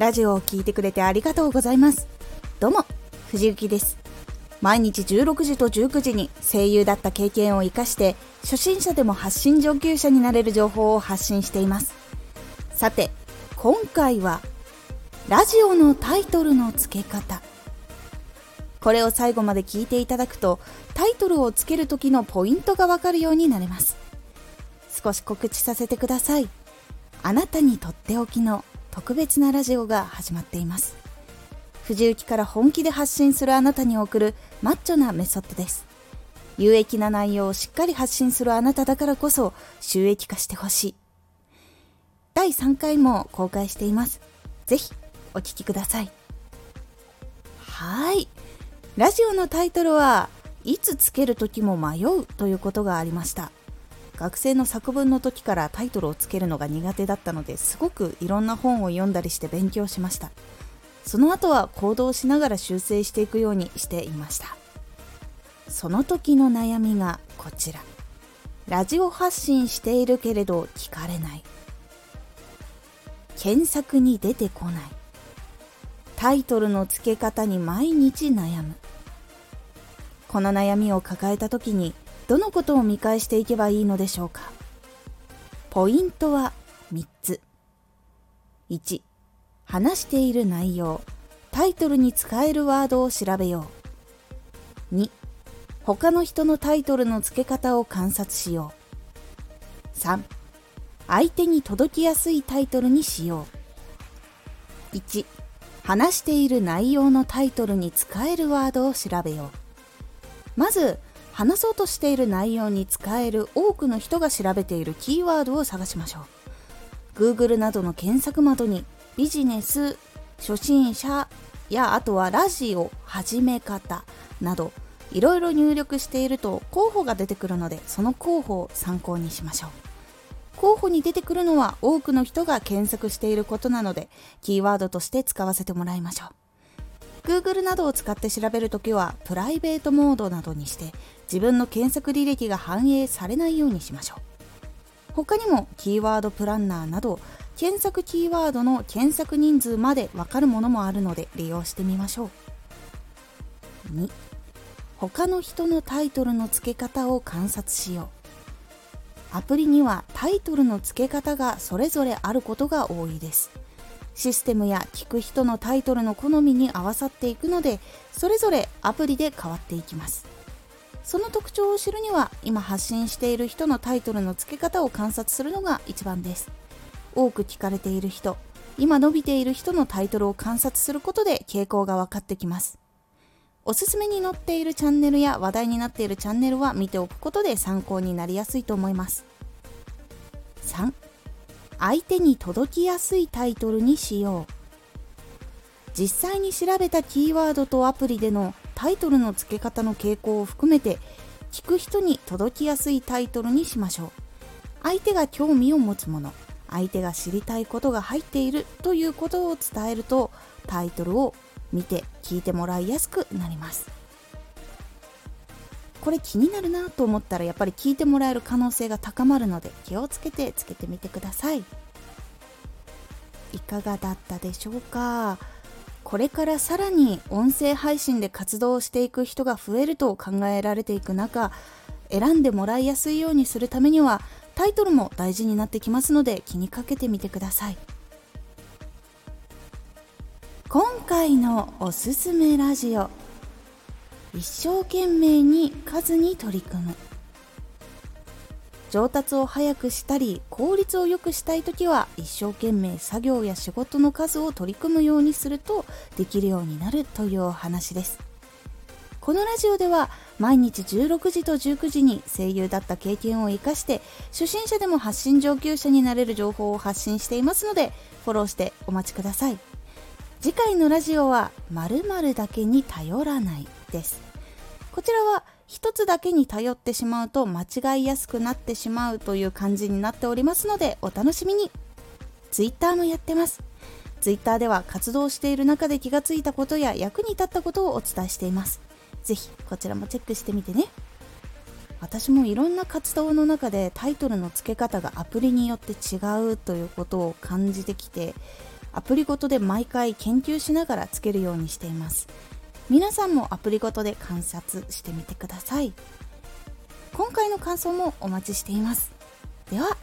ラジオを聴いてくれてありがとうございます。どうも藤幸です。毎日16時と19時に声優だった経験を生かして初心者でも発信上級者になれる情報を発信しています。さて今回はラジオのタイトルの付け方。これを最後まで聞いていただくとタイトルをつける時のポイントがわかるようになれます。少し告知させてください。あなたにとっておきの特別なラジオが始まっています。藤雪から本気で発信するあなたに送るマッチョなメソッドです。有益な内容をしっかり発信するあなただからこそ収益化してほしい。第3回も公開しています。ぜひお聴きください。はい。ラジオのタイトルはいつつける時も迷うということがありました。学生の作文の時からタイトルをつけるのが苦手だったのですごくいろんな本を読んだりして勉強しました。その後は行動しながら修正していくようにしていました。その時の悩みがこちら。ラジオ発信しているけれど聞かれない。検索に出てこない。タイトルの付け方に毎日悩む。この悩みを抱えた時にどのことを見返していけばいいのでしょうか？ポイントは3つ。1話している内容。タイトルに使えるワードを調べよう。2他の人のタイトルの付け方を観察しよう。3相手に届きやすいタイトルにしよう。1話している内容のタイトルに使えるワードを調べよう。まず話そうとしている内容に使える多くの人が調べているキーワードを探しましょう。Google などの検索窓にビジネス初心者やあとはラジオ始め方などいろいろ入力していると候補が出てくるのでその候補を参考にしましょう。候補に出てくるのは多くの人が検索していることなのでキーワードとして使わせてもらいましょう。Google などを使って調べるときはプライベートモードなどにして自分の検索履歴が反映されないようにしましょう。他にもキーワードプランナーなど検索キーワードの検索人数までわかるものもあるので利用してみましょう。2他の人のタイトルの付け方を観察しよう。アプリにはタイトルの付け方がそれぞれあることが多いです。システムや聞く人のタイトルの好みに合わさっていくのでそれぞれアプリで変わっていきます。その特徴を知るには今発信している人のタイトルの付け方を観察するのが一番です。多く聞かれている人今伸びている人のタイトルを観察することで傾向が分かってきます。おすすめに載っているチャンネルや話題になっているチャンネルは見ておくことで参考になりやすいと思います。3相手に届きやすいタイトルにしよう。実際に調べたキーワードとアプリでのタイトルの付け方の傾向を含めて聞く人に届きやすいタイトルにしましょう。相手が興味を持つもの相手が知りたいことが入っているということを伝えるとタイトルを見て聞いてもらいやすくなります。これ気になるなと思ったらやっぱり聞いてもらえる可能性が高まるので気をつけてつけてみてください。いかがだったでしょうか？これからさらに音声配信で活動していく人が増えると考えられていく中選んでもらいやすいようにするためにはタイトルも大事になってきますので気にかけてみてください。今回のおすすめラジオ一生懸命に数に取り組む。上達を早くしたり効率を良くしたい時は一生懸命作業や仕事の数を取り組むようにするとできるようになるというお話です。このラジオでは毎日16時と19時に声優だった経験を生かして初心者でも発信上級者になれる情報を発信していますのでフォローしてお待ちください。次回のラジオは〇〇だけに頼らないです。こちらは一つだけに頼ってしまうと間違いやすくなってしまうという感じになっておりますのでお楽しみに。Twitter もやってます。Twitter では活動している中で気がついたことや役に立ったことをお伝えしています。ぜひこちらもチェックしてみてね。私もいろんな活動の中でタイトルの付け方がアプリによって違うということを感じてきてアプリごとで毎回研究しながらつけるようにしています。皆さんもアプリごとで観察してみてください。今回の感想もお待ちしています。では